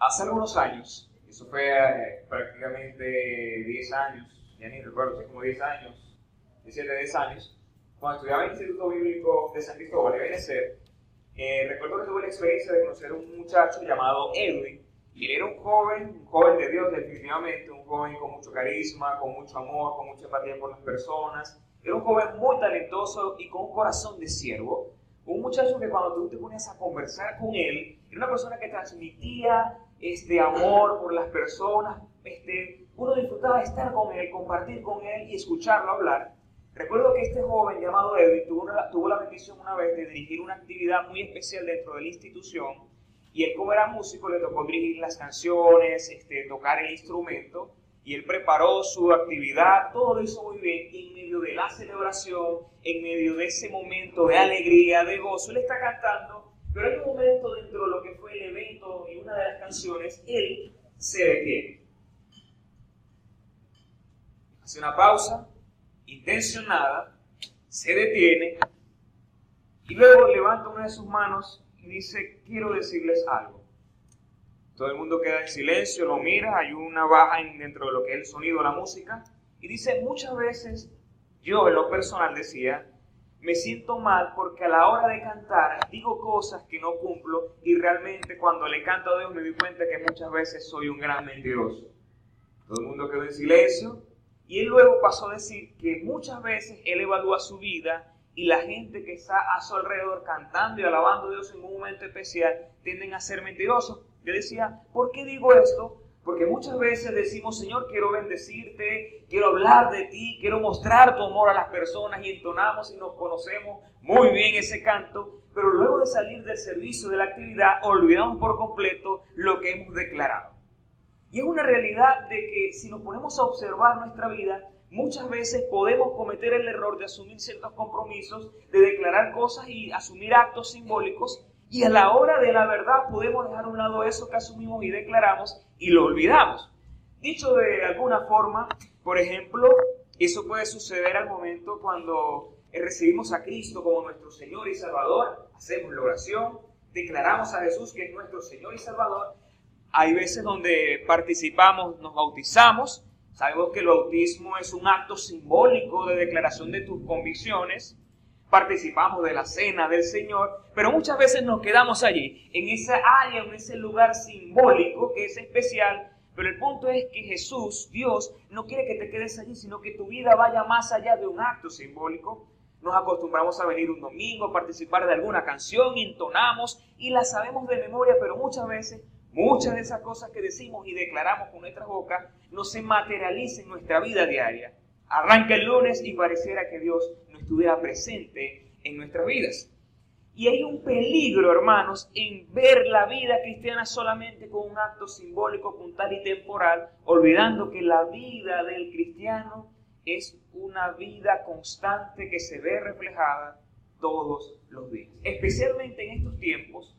Hace algunos años, eso fue eh, prácticamente 10 años, ya ni recuerdo, hace como 10 años, 17, 10 años, cuando estudiaba en el Instituto Bíblico de San Cristóbal de Benecer, eh, recuerdo que tuve la experiencia de conocer a un muchacho llamado Edwin, y era un joven, un joven de Dios definitivamente, un joven con mucho carisma, con mucho amor, con mucha empatía por las personas, era un joven muy talentoso y con un corazón de siervo, un muchacho que cuando tú te ponías a conversar con él, era una persona que transmitía este amor por las personas, este, uno disfrutaba estar con él, compartir con él y escucharlo hablar. Recuerdo que este joven llamado Edwin tuvo, tuvo la bendición una vez de dirigir una actividad muy especial dentro de la institución y él como era músico le tocó dirigir las canciones, este, tocar el instrumento y él preparó su actividad, todo lo hizo muy bien en medio de la celebración, en medio de ese momento de alegría, de gozo, él está cantando, pero hay un momento dentro de lo que fue el evento y una de las canciones, él se detiene. Hace una pausa intencionada, se detiene y luego levanta una de sus manos y dice, quiero decirles algo. Todo el mundo queda en silencio, lo mira, hay una baja dentro de lo que es el sonido, de la música, y dice, muchas veces yo en lo personal decía, me siento mal porque a la hora de cantar digo cosas que no cumplo y realmente cuando le canto a Dios me doy cuenta que muchas veces soy un gran mentiroso. Todo el mundo quedó en silencio y él luego pasó a decir que muchas veces él evalúa su vida y la gente que está a su alrededor cantando y alabando a Dios en un momento especial tienden a ser mentirosos yo decía, ¿por qué digo esto? Porque muchas veces decimos, Señor, quiero bendecirte, quiero hablar de ti, quiero mostrar tu amor a las personas y entonamos y nos conocemos muy bien ese canto, pero luego de salir del servicio, de la actividad, olvidamos por completo lo que hemos declarado. Y es una realidad de que si nos ponemos a observar nuestra vida, muchas veces podemos cometer el error de asumir ciertos compromisos, de declarar cosas y asumir actos simbólicos y a la hora de la verdad podemos dejar a un lado eso que asumimos y declaramos y lo olvidamos. Dicho de alguna forma, por ejemplo, eso puede suceder al momento cuando recibimos a Cristo como nuestro Señor y Salvador, hacemos la oración, declaramos a Jesús que es nuestro Señor y Salvador. Hay veces donde participamos, nos bautizamos, sabemos que el bautismo es un acto simbólico de declaración de tus convicciones, participamos de la cena del Señor, pero muchas veces nos quedamos allí, en esa área, en ese lugar simbólico que es especial. Pero el punto es que Jesús, Dios, no quiere que te quedes allí, sino que tu vida vaya más allá de un acto simbólico. Nos acostumbramos a venir un domingo, participar de alguna canción, entonamos y la sabemos de memoria, pero muchas veces, muchas de esas cosas que decimos y declaramos con nuestras bocas no se materializan en nuestra vida diaria. Arranca el lunes y pareciera que Dios estuviera presente en nuestras vidas. Y hay un peligro, hermanos, en ver la vida cristiana solamente con un acto simbólico, puntual y temporal, olvidando que la vida del cristiano es una vida constante que se ve reflejada todos los días. Especialmente en estos tiempos,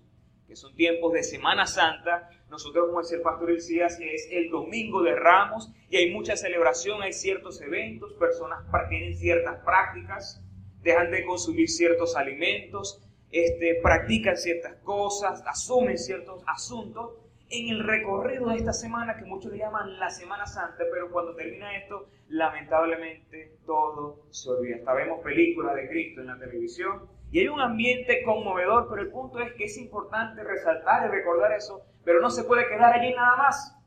que son tiempos de Semana Santa, nosotros, como decía el pastor Elías, es el domingo de Ramos y hay mucha celebración, hay ciertos eventos, personas tienen ciertas prácticas, dejan de consumir ciertos alimentos, este, practican ciertas cosas, asumen ciertos asuntos en el recorrido de esta semana que muchos le llaman la Semana Santa, pero cuando termina esto, lamentablemente todo se olvida. Hasta vemos películas de Cristo en la televisión y hay un ambiente conmovedor, pero el punto es que es importante resaltar y recordar eso pero no se puede quedar allí nada más.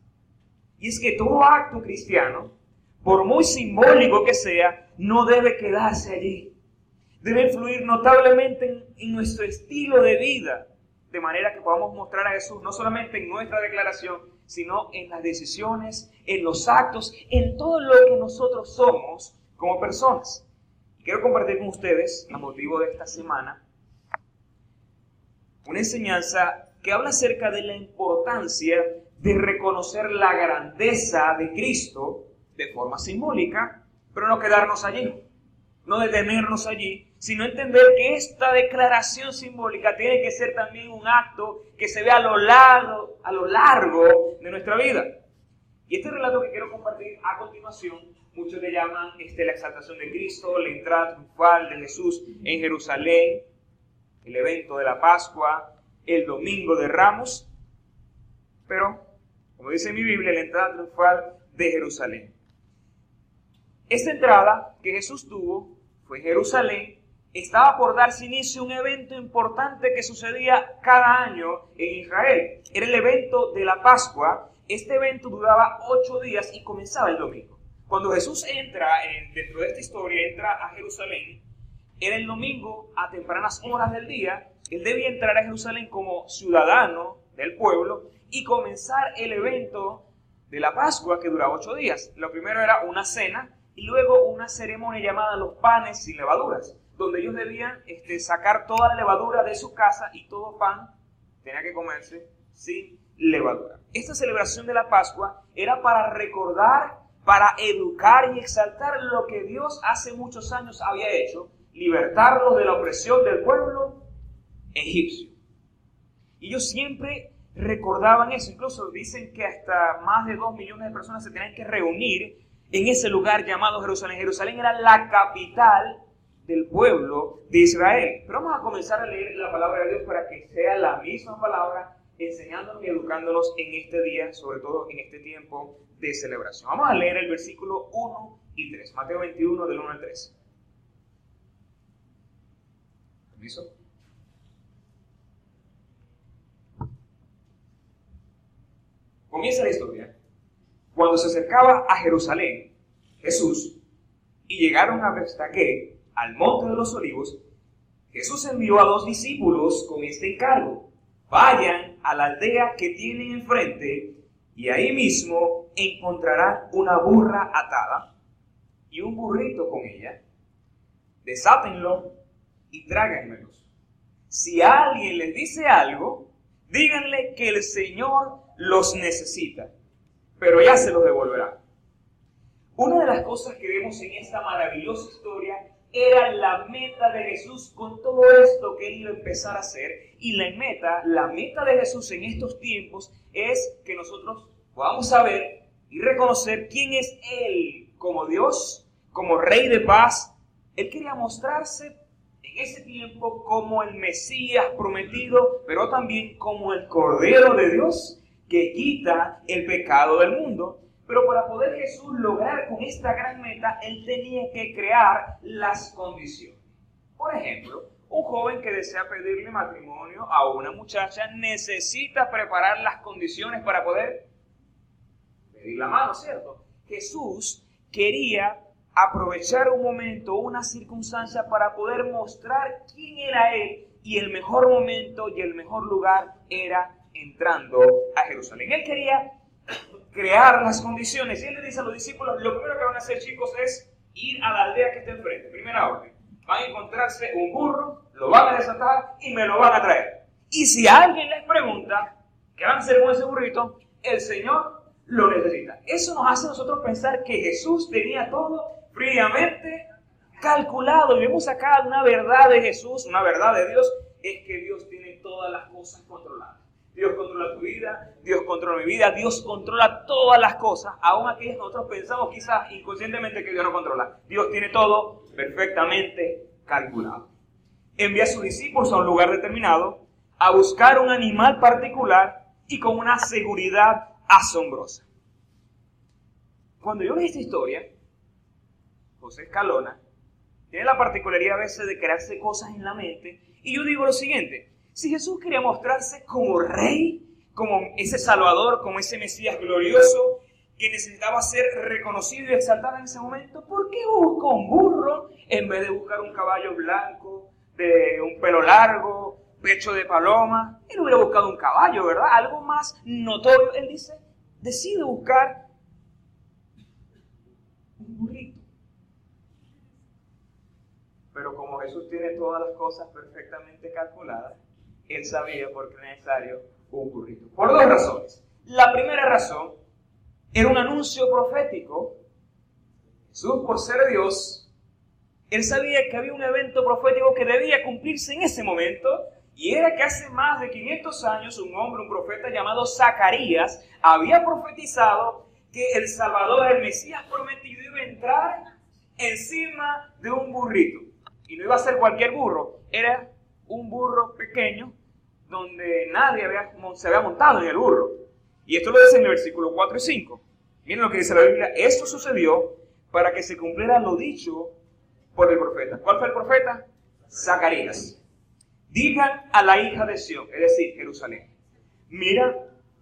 Y es que todo acto cristiano, por muy simbólico que sea, no debe quedarse allí. Debe influir notablemente en, nuestro estilo de vida, de manera que podamos mostrar a Jesús no solamente en nuestra declaración, sino en las decisiones, en los actos, en todo lo que nosotros somos como personas. Quiero compartir con ustedes, a motivo de esta semana, una enseñanza que habla acerca de la importancia de reconocer la grandeza de Cristo de forma simbólica, pero no quedarnos allí, no detenernos allí, sino entender que esta declaración simbólica tiene que ser también un acto que se ve a lo largo, a lo largo de nuestra vida. Y este relato que quiero compartir a continuación, muchos le llaman este, la exaltación de Cristo, la entrada triunfal de Jesús en Jerusalén, el evento de la Pascua, el domingo de Ramos. pero, como dice mi Biblia, la entrada triunfal de Jerusalén. Esta entrada que Jesús tuvo fue en Jerusalén, estaba por darse inicio un evento importante que sucedía cada año en Israel. Era el evento de la Pascua. Este evento duraba ocho días y comenzaba el domingo. Cuando Jesús entra dentro de esta historia, entra a Jerusalén, era el domingo a tempranas horas del día. Él debía entrar a Jerusalén como ciudadano del pueblo y comenzar el evento de la Pascua que duraba ocho días. Lo primero era una cena y luego una ceremonia llamada los panes sin levaduras, donde ellos debían este, sacar toda la levadura de su casa y todo pan tenía que comerse sin levadura. Esta celebración de la Pascua era para recordar, para educar y exaltar lo que Dios hace muchos años había hecho, libertarlos de la opresión del pueblo egipcio. Y ellos siempre recordaban eso, incluso dicen que hasta más de dos millones de personas se tenían que reunir en ese lugar llamado Jerusalén. Jerusalén era la capital del pueblo de Israel. Pero vamos a comenzar a leer la palabra de Dios para que sea la misma palabra enseñándonos y educándonos en este día, sobre todo en este tiempo de celebración. Vamos a leer el versículo 1 y 3, Mateo 21 del 1 al 3. ¿Permiso? Comienza la historia cuando se acercaba a Jerusalén, Jesús, y llegaron a Bestaqué, al monte de los olivos, Jesús envió a dos discípulos con este encargo. Vayan a la aldea que tienen enfrente y ahí mismo encontrarán una burra atada y un burrito con ella. Desátenlo y tráiganmelos. Si alguien les dice algo, díganle que el Señor los necesita pero ya se los devolverá. Una de las cosas que vemos en esta maravillosa historia era la meta de Jesús con todo esto que él iba a empezar a hacer. Y la meta, la meta de Jesús en estos tiempos es que nosotros podamos saber y reconocer quién es Él como Dios, como Rey de paz. Él quería mostrarse en ese tiempo como el Mesías prometido, pero también como el Cordero de Dios que quita el pecado del mundo. Pero para poder Jesús lograr con esta gran meta, Él tenía que crear las condiciones. Por ejemplo, un joven que desea pedirle matrimonio a una muchacha necesita preparar las condiciones para poder pedir la mano, ¿cierto? Jesús quería aprovechar un momento, una circunstancia para poder mostrar quién era Él y el mejor momento y el mejor lugar era entrando a Jerusalén. Él quería crear las condiciones y él le dice a los discípulos, lo primero que van a hacer chicos es ir a la aldea que está enfrente. Primera orden. Van a encontrarse un burro, lo van a desatar y me lo van a traer. Y si alguien les pregunta qué van a hacer con ese burrito, el Señor lo necesita. Eso nos hace a nosotros pensar que Jesús tenía todo fríamente calculado. Y vemos acá una verdad de Jesús, una verdad de Dios, es que Dios tiene todas las cosas controladas. Dios controla tu vida, Dios controla mi vida, Dios controla todas las cosas, aún aquellas que nosotros pensamos quizás inconscientemente que Dios no controla. Dios tiene todo perfectamente calculado. Envía a sus discípulos a un lugar determinado a buscar un animal particular y con una seguridad asombrosa. Cuando yo veo esta historia, José Escalona tiene la particularidad a veces de crearse cosas en la mente y yo digo lo siguiente, si Jesús quería mostrarse como rey, como ese salvador, como ese Mesías glorioso, que necesitaba ser reconocido y exaltado en ese momento, ¿por qué buscó un burro en vez de buscar un caballo blanco, de un pelo largo, pecho de paloma? Él hubiera buscado un caballo, ¿verdad? Algo más notorio. Él dice, decide buscar un burrito. Pero como Jesús tiene todas las cosas perfectamente calculadas, él sabía por qué era necesario un burrito. Por dos razones. La primera razón era un anuncio profético. Jesús, por ser Dios, él sabía que había un evento profético que debía cumplirse en ese momento, y era que hace más de 500 años un hombre, un profeta llamado Zacarías, había profetizado que el Salvador, el Mesías prometido, iba a entrar encima de un burrito. Y no iba a ser cualquier burro, era un burro pequeño donde nadie había, se había montado en el burro. Y esto lo dice en el versículo 4 y 5. Miren lo que dice la Biblia. Esto sucedió para que se cumpliera lo dicho por el profeta. ¿Cuál fue el profeta? Zacarías. Digan a la hija de Sión, es decir, Jerusalén. Mira,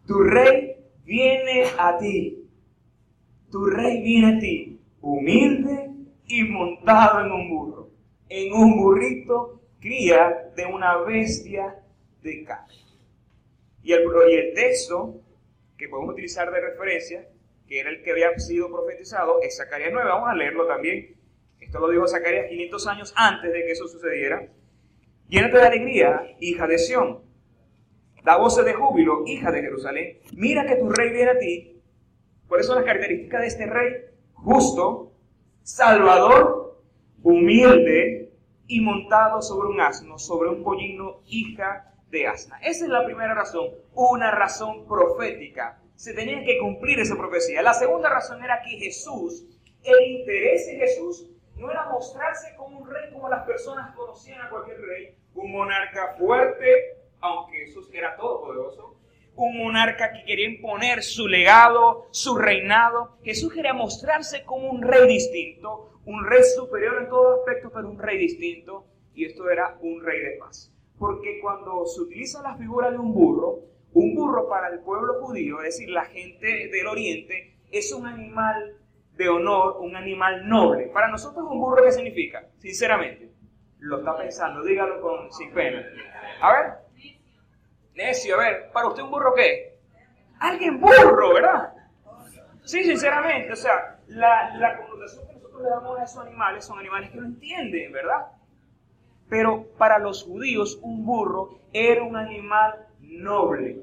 tu rey viene a ti. Tu rey viene a ti, humilde y montado en un burro. En un burrito cría de una bestia de carne. Y el, y el texto que podemos utilizar de referencia, que era el que había sido profetizado, es Zacarías 9. Vamos a leerlo también. Esto lo dijo Zacarías 500 años antes de que eso sucediera. Llénate de alegría, hija de Sión. Da voces de júbilo, hija de Jerusalén. Mira que tu rey viene a ti. ¿Cuáles son las características de este rey? Justo, salvador, humilde y montado sobre un asno, sobre un pollino, hija de asna. Esa es la primera razón, una razón profética. Se tenía que cumplir esa profecía. La segunda razón era que Jesús, el interés de Jesús no era mostrarse como un rey como las personas conocían a cualquier rey, un monarca fuerte, aunque Jesús era todopoderoso, un monarca que quería imponer su legado, su reinado. Jesús quería mostrarse como un rey distinto, un rey superior en todo aspecto, pero un rey distinto, y esto era un rey de paz porque cuando se utiliza la figura de un burro, un burro para el pueblo judío, es decir, la gente del oriente, es un animal de honor, un animal noble. Para nosotros un burro, ¿qué significa? Sinceramente, lo está pensando, dígalo con, sin pena. A ver, necio, a ver, ¿para usted un burro qué? Alguien burro, ¿verdad? Sí, sinceramente, o sea, la, connotación le damos a esos animales son animales que no entienden, ¿verdad? Pero para los judíos un burro era un animal noble.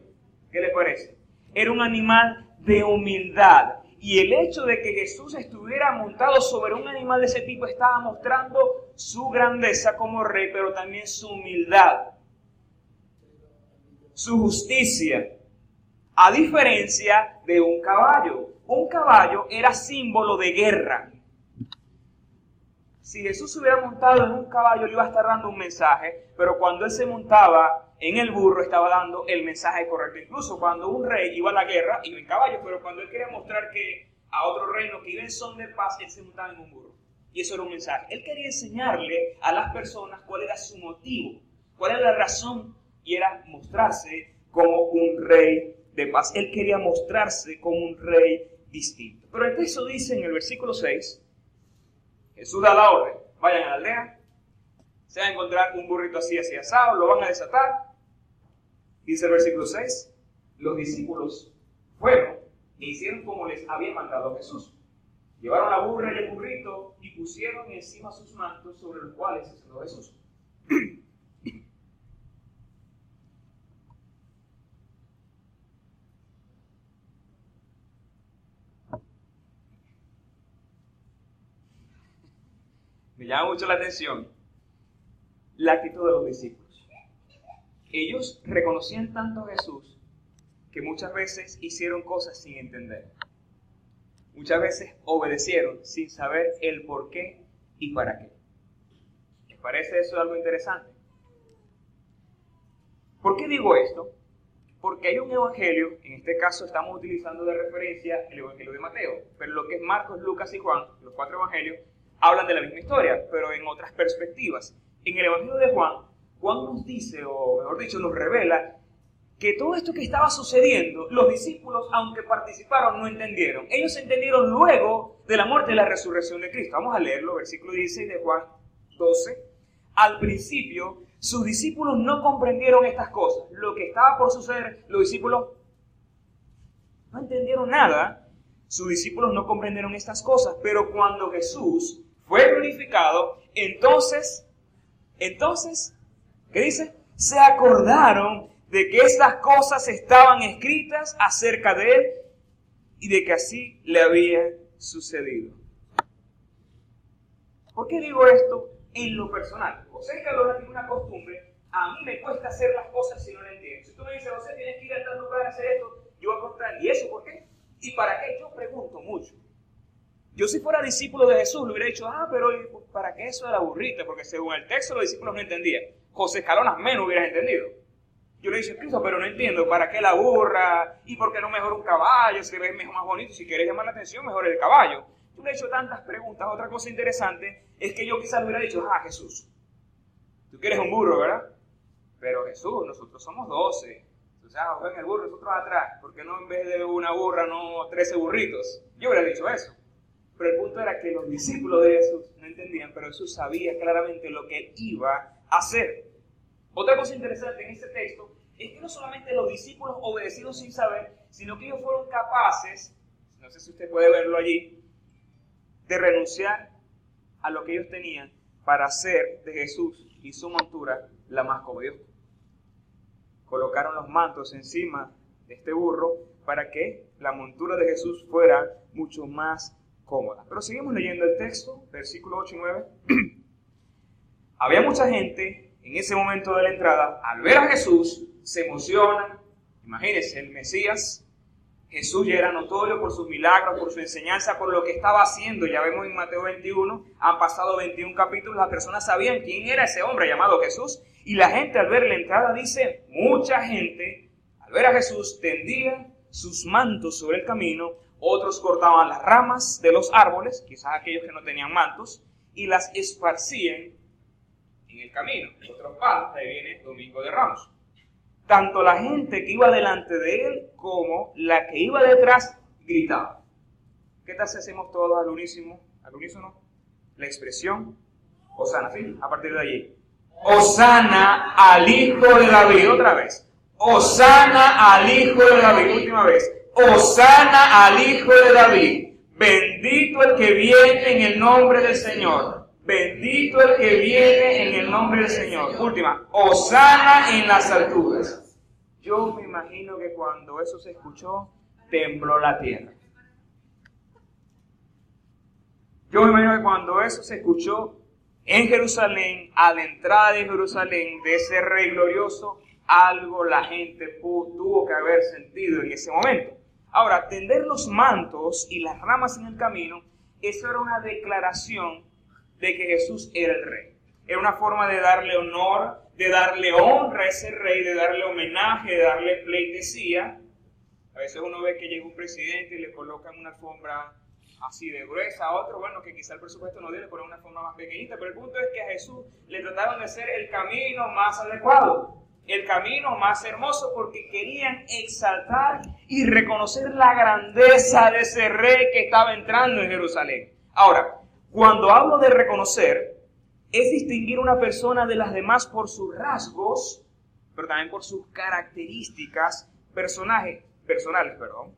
¿Qué les parece? Era un animal de humildad. Y el hecho de que Jesús estuviera montado sobre un animal de ese tipo estaba mostrando su grandeza como rey, pero también su humildad, su justicia. A diferencia de un caballo. Un caballo era símbolo de guerra. Si Jesús se hubiera montado en un caballo, le iba a estar dando un mensaje, pero cuando él se montaba en el burro, estaba dando el mensaje correcto. Incluso cuando un rey iba a la guerra, iba en caballo, pero cuando él quería mostrar que a otro reino que iba en son de paz, él se montaba en un burro. Y eso era un mensaje. Él quería enseñarle a las personas cuál era su motivo, cuál era la razón, y era mostrarse como un rey de paz. Él quería mostrarse como un rey distinto. Pero el texto dice en el versículo 6, Jesús da la orden, vayan a la aldea, se va a encontrar un burrito así, así asado, lo van a desatar. Dice el versículo 6, los discípulos fueron e hicieron como les había mandado Jesús. Llevaron la burra y el burrito y pusieron encima sus mantos sobre los cuales se Jesús. me llama mucho la atención la actitud de los discípulos. Ellos reconocían tanto a Jesús que muchas veces hicieron cosas sin entender. Muchas veces obedecieron sin saber el por qué y para qué. ¿Les parece eso algo interesante? ¿Por qué digo esto? Porque hay un evangelio, en este caso estamos utilizando de referencia el evangelio de Mateo, pero lo que es Marcos, Lucas y Juan, los cuatro evangelios, hablan de la misma historia, pero en otras perspectivas. En el Evangelio de Juan, Juan nos dice, o mejor dicho, nos revela que todo esto que estaba sucediendo, los discípulos, aunque participaron, no entendieron. Ellos entendieron luego de la muerte y la resurrección de Cristo. Vamos a leerlo, versículo 16 de Juan 12. Al principio, sus discípulos no comprendieron estas cosas. Lo que estaba por suceder, los discípulos no entendieron nada. Sus discípulos no comprendieron estas cosas, pero cuando Jesús fue glorificado, entonces, entonces, ¿qué dice? Se acordaron de que estas cosas estaban escritas acerca de él y de que así le había sucedido. ¿Por qué digo esto en lo personal? José Calora tiene una costumbre, a mí me cuesta hacer las cosas si no las entiendo. Si tú me dices, José, tienes que ir a tal lugar a hacer esto, yo voy a contar, ¿y eso por qué? ¿Y para qué? Yo pregunto mucho. Yo si fuera discípulo de Jesús le hubiera dicho, ah, pero ¿para qué eso de la burrita? Porque según el texto los discípulos no entendían. José Escalonas menos hubieras entendido. Yo le dije, Cristo, pero no entiendo, ¿para qué la burra? ¿Y por qué no mejor un caballo? Si ves mejor más bonito, si quieres llamar la atención, mejor el caballo. Yo le he hecho tantas preguntas. Otra cosa interesante es que yo quizás le hubiera dicho, ah, Jesús, tú quieres un burro, ¿verdad? Pero Jesús, nosotros somos doce. O sea, ven el burro, nosotros atrás. ¿Por qué no en vez de una burra, no trece burritos? Yo hubiera dicho eso. Pero el punto era que los discípulos de Jesús no entendían, pero Jesús sabía claramente lo que iba a hacer. Otra cosa interesante en este texto es que no solamente los discípulos obedecieron sin saber, sino que ellos fueron capaces, no sé si usted puede verlo allí, de renunciar a lo que ellos tenían para hacer de Jesús y su montura la más cómoda colocaron los mantos encima de este burro para que la montura de Jesús fuera mucho más cómoda. Pero seguimos leyendo el texto, versículo 8 y 9. Había mucha gente en ese momento de la entrada, al ver a Jesús, se emociona. Imagínense, el Mesías, Jesús ya era notorio por sus milagros, por su enseñanza, por lo que estaba haciendo. Ya vemos en Mateo 21, han pasado 21 capítulos, las personas sabían quién era ese hombre llamado Jesús y la gente al ver la entrada dice, mucha gente al ver a Jesús tendía sus mantos sobre el camino, otros cortaban las ramas de los árboles, quizás aquellos que no tenían mantos, y las esparcían en el camino. Otros palos, ahí viene Domingo de Ramos. Tanto la gente que iba delante de él como la que iba detrás gritaba. ¿Qué tal si hacemos todos al unísono? Al unísono? La expresión, Osana. A partir de allí. Osana al Hijo de David. Otra vez. Osana al Hijo de David. Última vez. Osana al Hijo de David. Bendito el que viene en el nombre del Señor. Bendito el que viene en el nombre del Señor. Última. Osana en las alturas. Yo me imagino que cuando eso se escuchó, tembló la tierra. Yo me imagino que cuando eso se escuchó, en Jerusalén, a la entrada de Jerusalén, de ese rey glorioso, algo la gente tuvo que haber sentido en ese momento. Ahora, tender los mantos y las ramas en el camino, eso era una declaración de que Jesús era el rey. Era una forma de darle honor, de darle honra a ese rey, de darle homenaje, de darle pleitesía. A veces uno ve que llega un presidente y le colocan una alfombra así de gruesa, a otro, bueno, que quizá el presupuesto no dio, por una forma más pequeñita, pero el punto es que a Jesús le trataron de ser el camino más adecuado, el camino más hermoso, porque querían exaltar y reconocer la grandeza de ese rey que estaba entrando en Jerusalén. Ahora, cuando hablo de reconocer, es distinguir una persona de las demás por sus rasgos, pero también por sus características personajes, personales. Perdón.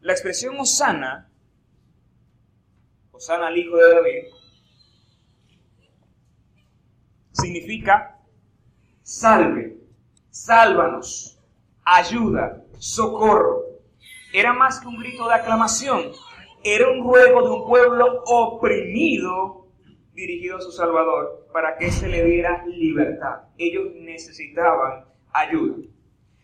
La expresión Osana Osana al hijo de David, significa salve, sálvanos, ayuda, socorro. Era más que un grito de aclamación, era un ruego de un pueblo oprimido dirigido a su Salvador para que se le diera libertad. Ellos necesitaban ayuda.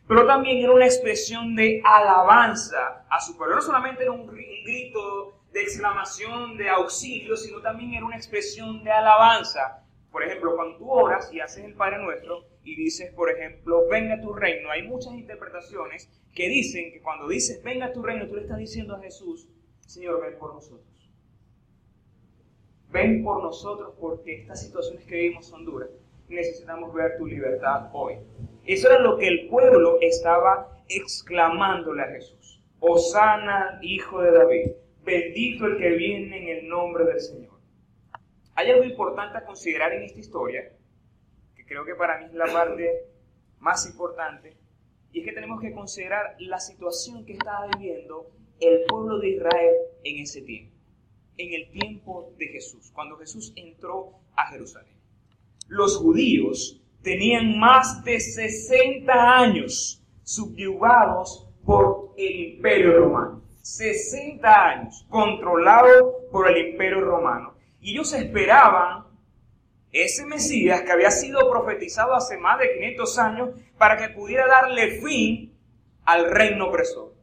Pero también era una expresión de alabanza a su pueblo. No solamente era un grito de exclamación, de auxilio, sino también era una expresión de alabanza. Por ejemplo, cuando tú oras y haces el Padre Nuestro y dices, por ejemplo, venga tu reino, hay muchas interpretaciones que dicen que cuando dices, venga tu reino, tú le estás diciendo a Jesús, Señor, ven por nosotros. Ven por nosotros porque estas situaciones que vivimos son duras. Necesitamos ver tu libertad hoy. Eso era lo que el pueblo estaba exclamándole a Jesús. Osana, hijo de David. Bendito el que viene en el nombre del Señor. Hay algo importante a considerar en esta historia, creo que para mí es la parte más importante, y es que tenemos que considerar la situación que estaba viviendo el pueblo de Israel en ese tiempo, en el tiempo de Jesús, cuando Jesús entró a Jerusalén. Los judíos tenían más de 60 años subyugados por el imperio romano. 60 años controlado por el imperio romano. Y ellos esperaban ese Mesías que había sido profetizado hace más de 500 años para que pudiera darle fin al reino opresor.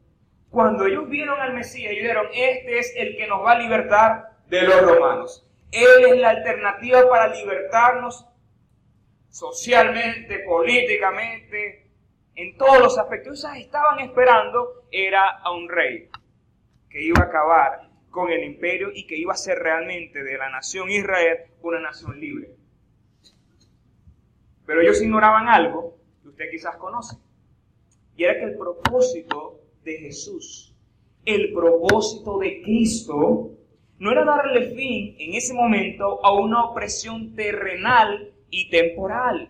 Cuando ellos vieron al Mesías, ellos dijeron, este es el que nos va a libertar de los romanos. Él es la alternativa para libertarnos socialmente, políticamente, en todos los aspectos. Ellos estaban esperando era a un rey que iba a acabar con el imperio y que iba a ser realmente de la nación Israel una nación libre. Pero ellos ignoraban algo que usted quizás conoce. Y era que el propósito de Jesús, el propósito de Cristo, no era darle fin en ese momento a una opresión terrenal y temporal,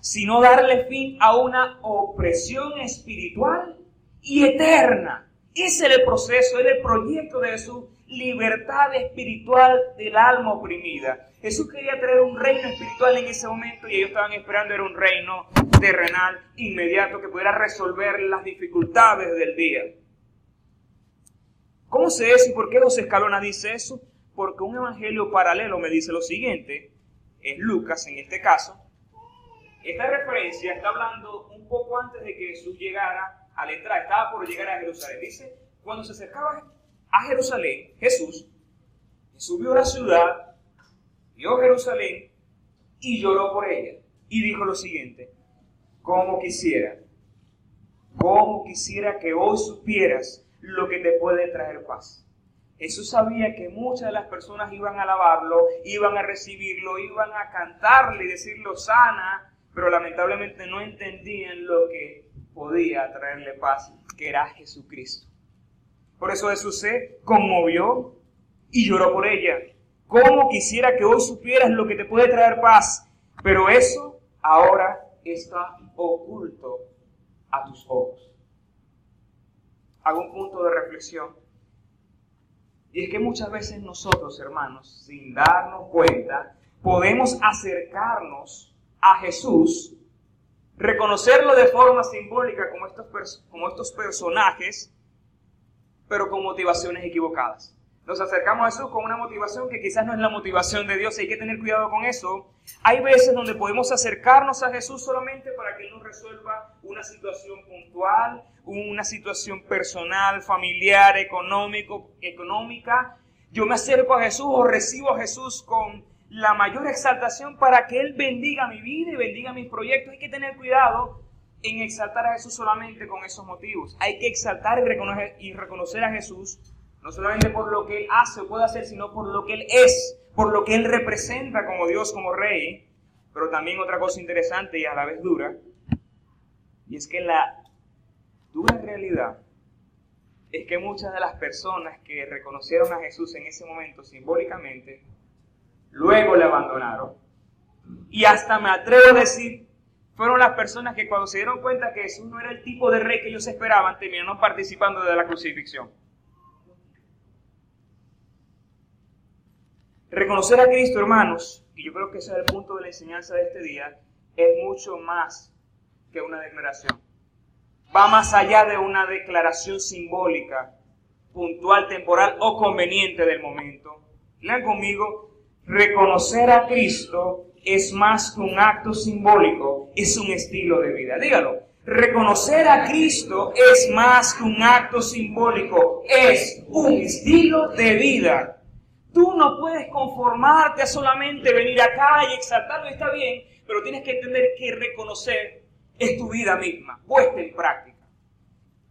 sino darle fin a una opresión espiritual y eterna. Ese era el proceso, era el proyecto de Jesús, libertad espiritual del alma oprimida. Jesús quería traer un reino espiritual en ese momento y ellos estaban esperando era un reino terrenal inmediato que pudiera resolver las dificultades del día. ¿Cómo se eso y por qué los Escalona dice eso? Porque un evangelio paralelo me dice lo siguiente, es Lucas en este caso. Esta referencia está hablando un poco antes de que Jesús llegara a la entrada, estaba por llegar a Jerusalén. Dice, cuando se acercaba a Jerusalén, Jesús, subió a la ciudad, vio Jerusalén y lloró por ella. Y dijo lo siguiente, como quisiera, como quisiera que hoy supieras lo que te puede traer paz. Jesús sabía que muchas de las personas iban a alabarlo, iban a recibirlo, iban a cantarle y decirlo sana, pero lamentablemente no entendían lo que podía traerle paz, que era Jesucristo. Por eso Jesús se conmovió y lloró por ella. Como quisiera que hoy supieras lo que te puede traer paz, pero eso ahora está oculto a tus ojos. Hago un punto de reflexión. Y es que muchas veces nosotros, hermanos, sin darnos cuenta, podemos acercarnos a Jesús, reconocerlo de forma simbólica como estos, como estos personajes, pero con motivaciones equivocadas. Nos acercamos a Jesús con una motivación que quizás no es la motivación de Dios, hay que tener cuidado con eso. Hay veces donde podemos acercarnos a Jesús solamente para que Él nos resuelva una situación puntual, una situación personal, familiar, económico, económica. Yo me acerco a Jesús o recibo a Jesús con la mayor exaltación para que Él bendiga mi vida y bendiga mis proyectos. Hay que tener cuidado en exaltar a Jesús solamente con esos motivos. Hay que exaltar y reconocer, y reconocer a Jesús no solamente por lo que Él hace o puede hacer, sino por lo que Él es, por lo que Él representa como Dios, como Rey. Pero también otra cosa interesante y a la vez dura, y es que la dura realidad es que muchas de las personas que reconocieron a Jesús en ese momento simbólicamente, luego le abandonaron. Y hasta me atrevo a decir fueron las personas que cuando se dieron cuenta que Jesús no era el tipo de rey que ellos esperaban, terminaron participando de la crucifixión. Reconocer a Cristo, hermanos, y yo creo que ese es el punto de la enseñanza de este día, es mucho más que una declaración. Va más allá de una declaración simbólica, puntual, temporal o conveniente del momento. Lean conmigo, reconocer a Cristo es más que un acto simbólico, es un estilo de vida. Dígalo. Reconocer a Cristo es más que un acto simbólico, es un estilo de vida. Tú no puedes conformarte a solamente venir acá y exaltarlo, está bien, pero tienes que entender que reconocer es tu vida misma, puesta en práctica.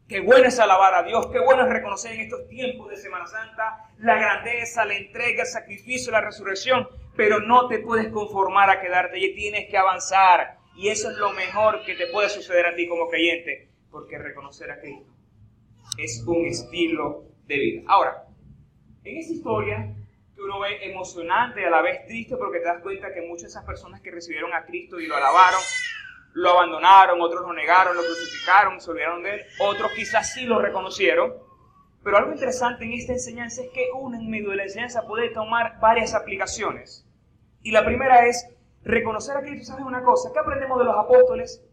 Qué bueno es alabar a Dios, qué bueno es reconocer en estos tiempos de Semana Santa la grandeza, la entrega, el sacrificio, la resurrección, pero no te puedes conformar a quedarte y tienes que avanzar. Y eso es lo mejor que te puede suceder a ti como creyente, porque reconocer a Cristo es un estilo de vida. Ahora, en esta historia que uno ve emocionante a la vez triste porque te das cuenta que muchas de esas personas que recibieron a Cristo y lo alabaron, lo abandonaron, otros lo negaron, lo crucificaron, se olvidaron de él, otros quizás sí lo reconocieron. Pero algo interesante en esta enseñanza es que uno en medio de la enseñanza puede tomar varias aplicaciones. Y la primera es reconocer a Cristo. ¿Sabes una cosa? ¿Qué aprendemos de los apóstoles?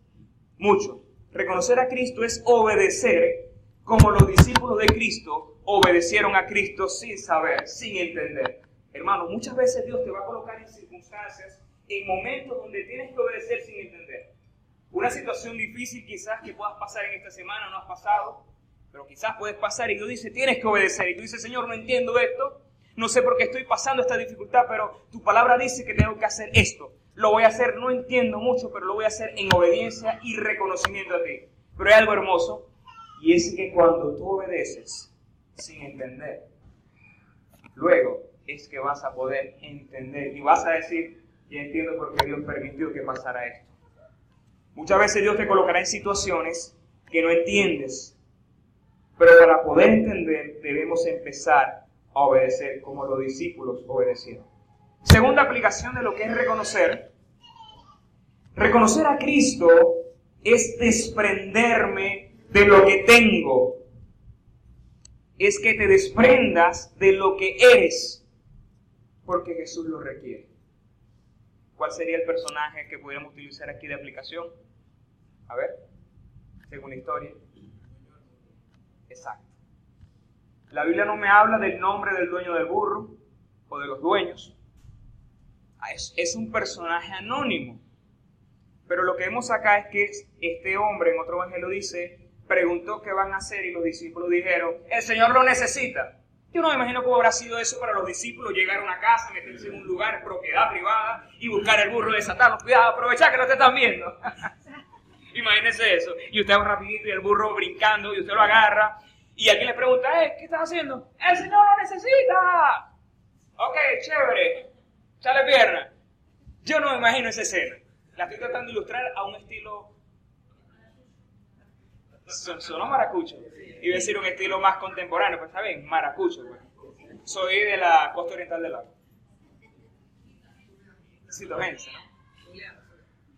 Mucho. Reconocer a Cristo es obedecer como los discípulos de Cristo obedecieron a Cristo sin saber, sin entender. Hermano, muchas veces Dios te va a colocar en circunstancias, en momentos donde tienes que obedecer sin entender. Una situación difícil quizás que puedas pasar en esta semana, no has pasado, pero quizás puedes pasar y Dios dice, tienes que obedecer. Y tú dices, Señor, no entiendo esto, no sé por qué estoy pasando esta dificultad, pero tu palabra dice que tengo que hacer esto. lo voy a hacer, no entiendo mucho, pero lo voy a hacer en obediencia y reconocimiento a ti. Pero hay algo hermoso, y es que cuando tú obedeces sin entender, luego es que vas a poder entender y vas a decir, y entiendo por qué Dios permitió que pasara esto. Muchas veces Dios te colocará en situaciones que no entiendes, pero para poder entender debemos empezar a obedecer como los discípulos obedecieron. Segunda aplicación de lo que es reconocer. Reconocer a Cristo es desprenderme de lo que tengo. Es que te desprendas de lo que eres, porque Jesús lo requiere. ¿Cuál sería el personaje que pudiéramos utilizar aquí de aplicación? A ver, según la historia. Exacto. La Biblia no me habla del nombre del dueño del burro o de los dueños. Ah, es, un personaje anónimo. Pero lo que vemos acá es que este hombre, en otro evangelio dice, preguntó qué van a hacer y los discípulos dijeron, el Señor lo necesita. Yo no me imagino cómo habrá sido eso para los discípulos, llegar a una casa, meterse en un lugar, propiedad privada, y buscar el burro, desatarlo. Cuidado, aprovecha que no te están viendo. Imagínese eso. Y usted va rapidito y el burro brincando y usted lo agarra. Y alguien le pregunta, eh, ¿qué estás haciendo? El Señor lo necesita. Ok, chévere. Sale pierna. Yo no me imagino esa escena. La estoy tratando de ilustrar a un estilo... Sonó maracucho. Iba a decir un estilo más contemporáneo, pues está bien, maracucho. Pues. Soy de la costa oriental del lago. Sitogense, ¿no?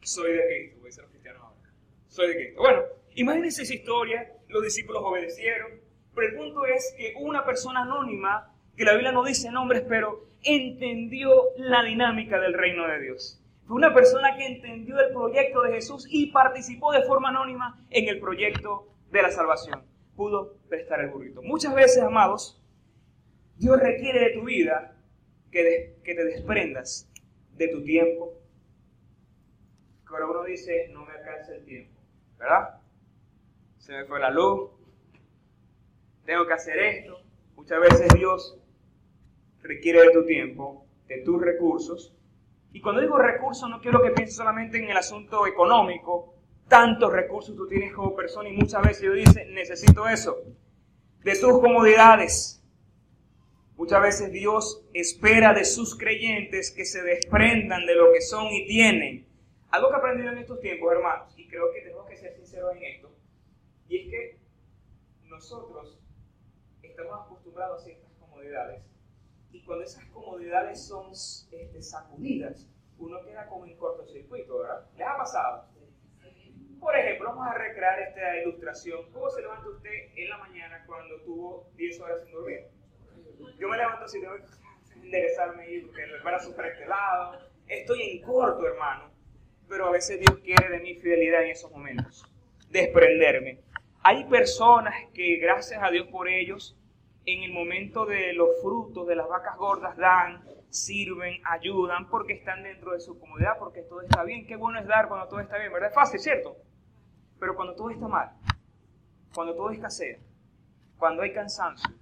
Soy de Cristo, voy a ser cristiano ahora. Soy de Cristo. Bueno, imagínense esa historia, los discípulos obedecieron, pero el punto es que una persona anónima, que la Biblia no dice nombres, pero entendió la dinámica del reino de Dios. Fue una persona que entendió el proyecto de Jesús y participó de forma anónima en el proyecto de la salvación. Pudo prestar el burrito. Muchas veces, amados, Dios requiere de tu vida que, te desprendas de tu tiempo. Pero uno dice, no me alcanza el tiempo, ¿verdad? Se me fue la luz, tengo que hacer esto. Muchas veces Dios requiere de tu tiempo, de tus recursos. Y cuando digo recursos no quiero que pienses solamente en el asunto económico. Tantos recursos tú tienes como persona y muchas veces yo dice, necesito eso. De tus comodidades. Muchas veces Dios espera de sus creyentes que se desprendan de lo que son y tienen. Algo que he aprendido en estos tiempos, hermanos, y creo que tengo que ser sincero en esto, y es que nosotros estamos acostumbrados a ciertas comodidades y cuando esas comodidades son este, sacudidas, uno queda como en cortocircuito, ¿verdad? ¿Les ha pasado? Por ejemplo, vamos a recrear esta ilustración. ¿Cómo se levanta usted en la mañana cuando tuvo 10 horas sin dormir? Yo me levanto así, tengo que enderezarme y porque el brazo para este lado. Estoy en corto, hermano. Pero a veces Dios quiere de mi fidelidad en esos momentos. Desprenderme. Hay personas que, gracias a Dios por ellos, en el momento de los frutos de las vacas gordas dan, sirven, ayudan, porque están dentro de su comodidad, porque todo está bien. Qué bueno es dar cuando todo está bien, ¿verdad? Es fácil, ¿cierto? Pero cuando todo está mal, cuando todo escasea, cuando hay cansancio,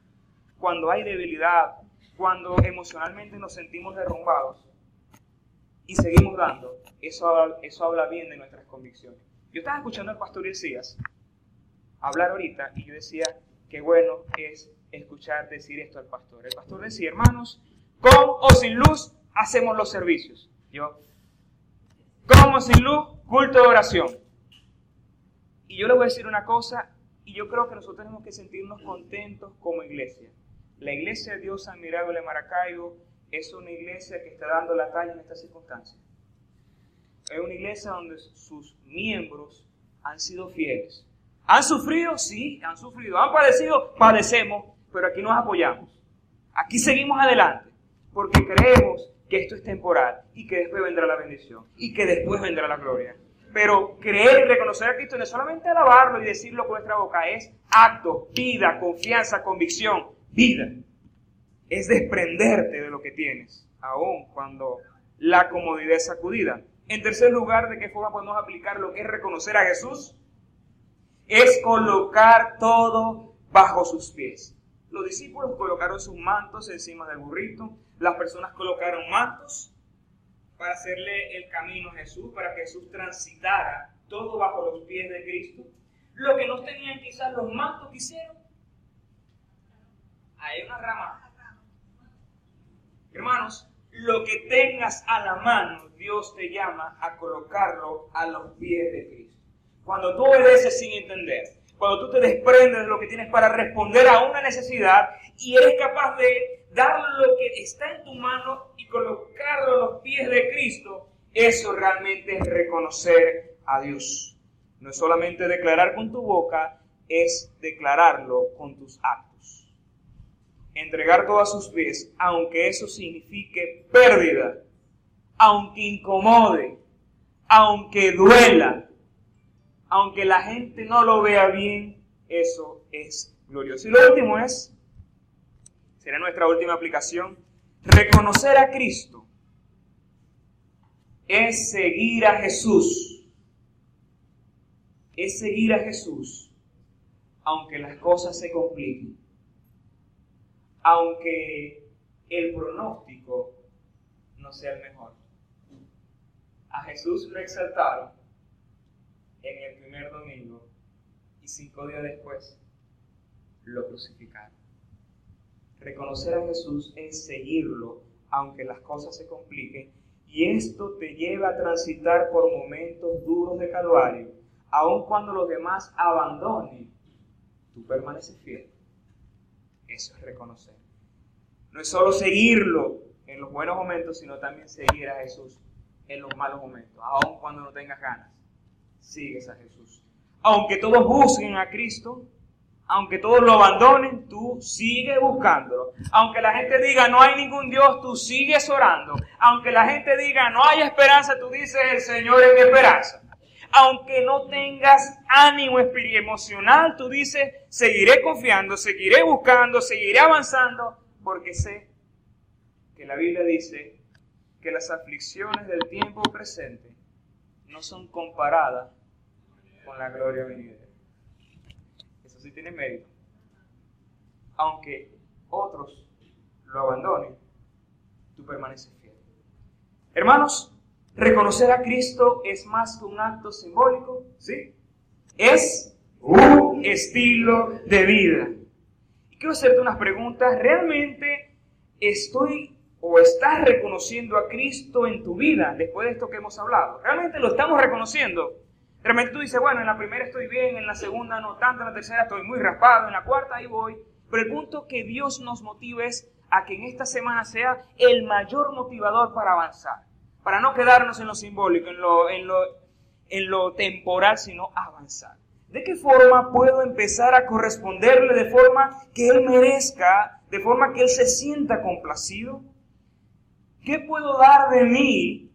cuando hay debilidad, cuando emocionalmente nos sentimos derrumbados y seguimos dando, eso, eso habla bien de nuestras convicciones. Yo estaba escuchando al pastor Elías hablar ahorita y yo decía, qué bueno es escuchar decir esto al pastor. El pastor decía, hermanos, con o sin luz hacemos los servicios. Yo, con o sin luz, culto de oración. Y yo le voy a decir una cosa, y yo creo que nosotros tenemos que sentirnos contentos como iglesia. La iglesia de Dios Admirable de Maracaibo es una iglesia que está dando la talla en estas circunstancias. Es una iglesia donde sus miembros han sido fieles. ¿Han sufrido? Sí, han sufrido. ¿Han padecido? Padecemos pero aquí nos apoyamos. Aquí seguimos adelante, porque creemos que esto es temporal y que después vendrá la bendición y que después vendrá la gloria. Pero creer y reconocer a Cristo no es solamente alabarlo y decirlo con nuestra boca, es acto, vida, confianza, convicción, vida. Es desprenderte de lo que tienes, aun cuando la comodidad es sacudida. En tercer lugar, ¿de qué forma podemos aplicar lo que es reconocer a Jesús? Es colocar todo bajo sus pies. Los discípulos colocaron sus mantos encima del burrito, las personas colocaron mantos para hacerle el camino a Jesús, para que Jesús transitara todo bajo los pies de Cristo. Lo que no tenían quizás los mantos que hicieron. Hay una rama. Hermanos, lo que tengas a la mano, Dios te llama a colocarlo a los pies de Cristo. Cuando tú obedeces sin entender, cuando tú te desprendes de lo que tienes para responder a una necesidad y eres capaz de dar lo que está en tu mano y colocarlo a los pies de Cristo, eso realmente es reconocer a Dios. No es solamente declarar con tu boca, es declararlo con tus actos. Entregar todo a sus pies, aunque eso signifique pérdida, aunque incomode, aunque duela, aunque la gente no lo vea bien, eso es glorioso. Y lo último es, será nuestra última aplicación, reconocer a Cristo es seguir a Jesús. Es seguir a Jesús, aunque las cosas se compliquen, aunque el pronóstico no sea el mejor. A Jesús lo exaltaron en el primer domingo y cinco días después lo crucificaron. Reconocer a Jesús es seguirlo aunque las cosas se compliquen y esto te lleva a transitar por momentos duros de calvario, aun cuando los demás abandonen, tú permaneces fiel. Eso es reconocer. No es solo seguirlo en los buenos momentos, sino también seguir a Jesús en los malos momentos, aun cuando no tengas ganas sigues a Jesús. Aunque todos busquen a Cristo, aunque todos lo abandonen, tú sigues buscándolo. Aunque la gente diga no hay ningún Dios, tú sigues orando. Aunque la gente diga no hay esperanza, tú dices el Señor es mi esperanza. Aunque no tengas ánimo emocional, tú dices seguiré confiando, seguiré buscando, seguiré avanzando, porque sé que la Biblia dice que las aflicciones del tiempo presente no son comparadas con la gloria venidera. Eso sí tiene mérito. Aunque otros lo abandonen, tú permaneces fiel. Hermanos, reconocer a Cristo es más que un acto simbólico, ¿sí? Es un estilo de vida. Quiero hacerte unas preguntas. ¿Realmente estoy o estás reconociendo a Cristo en tu vida después de esto que hemos hablado? ¿Realmente lo estamos reconociendo? Realmente tú dices, bueno, en la primera estoy bien, en la segunda no tanto, en la tercera estoy muy raspado, en la cuarta ahí voy. Pero el punto que Dios nos motive es a que en esta semana sea el mayor motivador para avanzar, para no quedarnos en lo simbólico, en lo, en lo, en lo temporal, sino avanzar. ¿De qué forma puedo empezar a corresponderle de forma que Él merezca, de forma que Él se sienta complacido? ¿Qué puedo dar de mí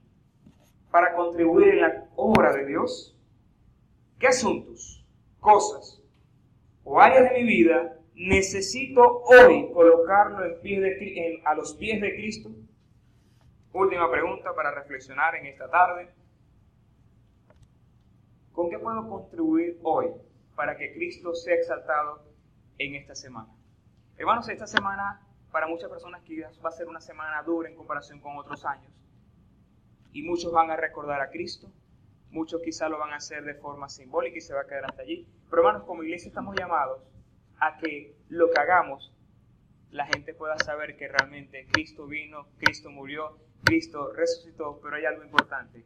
para contribuir en la obra de Dios? ¿Qué asuntos, cosas o áreas de mi vida necesito hoy colocarlo a los pies de Cristo? Última pregunta para reflexionar en esta tarde. ¿Con qué puedo contribuir hoy para que Cristo sea exaltado en esta semana? Hermanos, esta semana para muchas personas quizás va a ser una semana dura en comparación con otros años. Y muchos van a recordar a Cristo, muchos quizás lo van a hacer de forma simbólica y se va a quedar hasta allí. Pero hermanos, como iglesia estamos llamados a que lo que hagamos, la gente pueda saber que realmente Cristo vino, Cristo murió, Cristo resucitó, pero hay algo importante.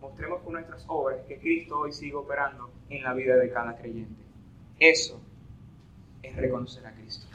Mostremos con nuestras obras que Cristo hoy sigue operando en la vida de cada creyente. Eso es reconocer a Cristo.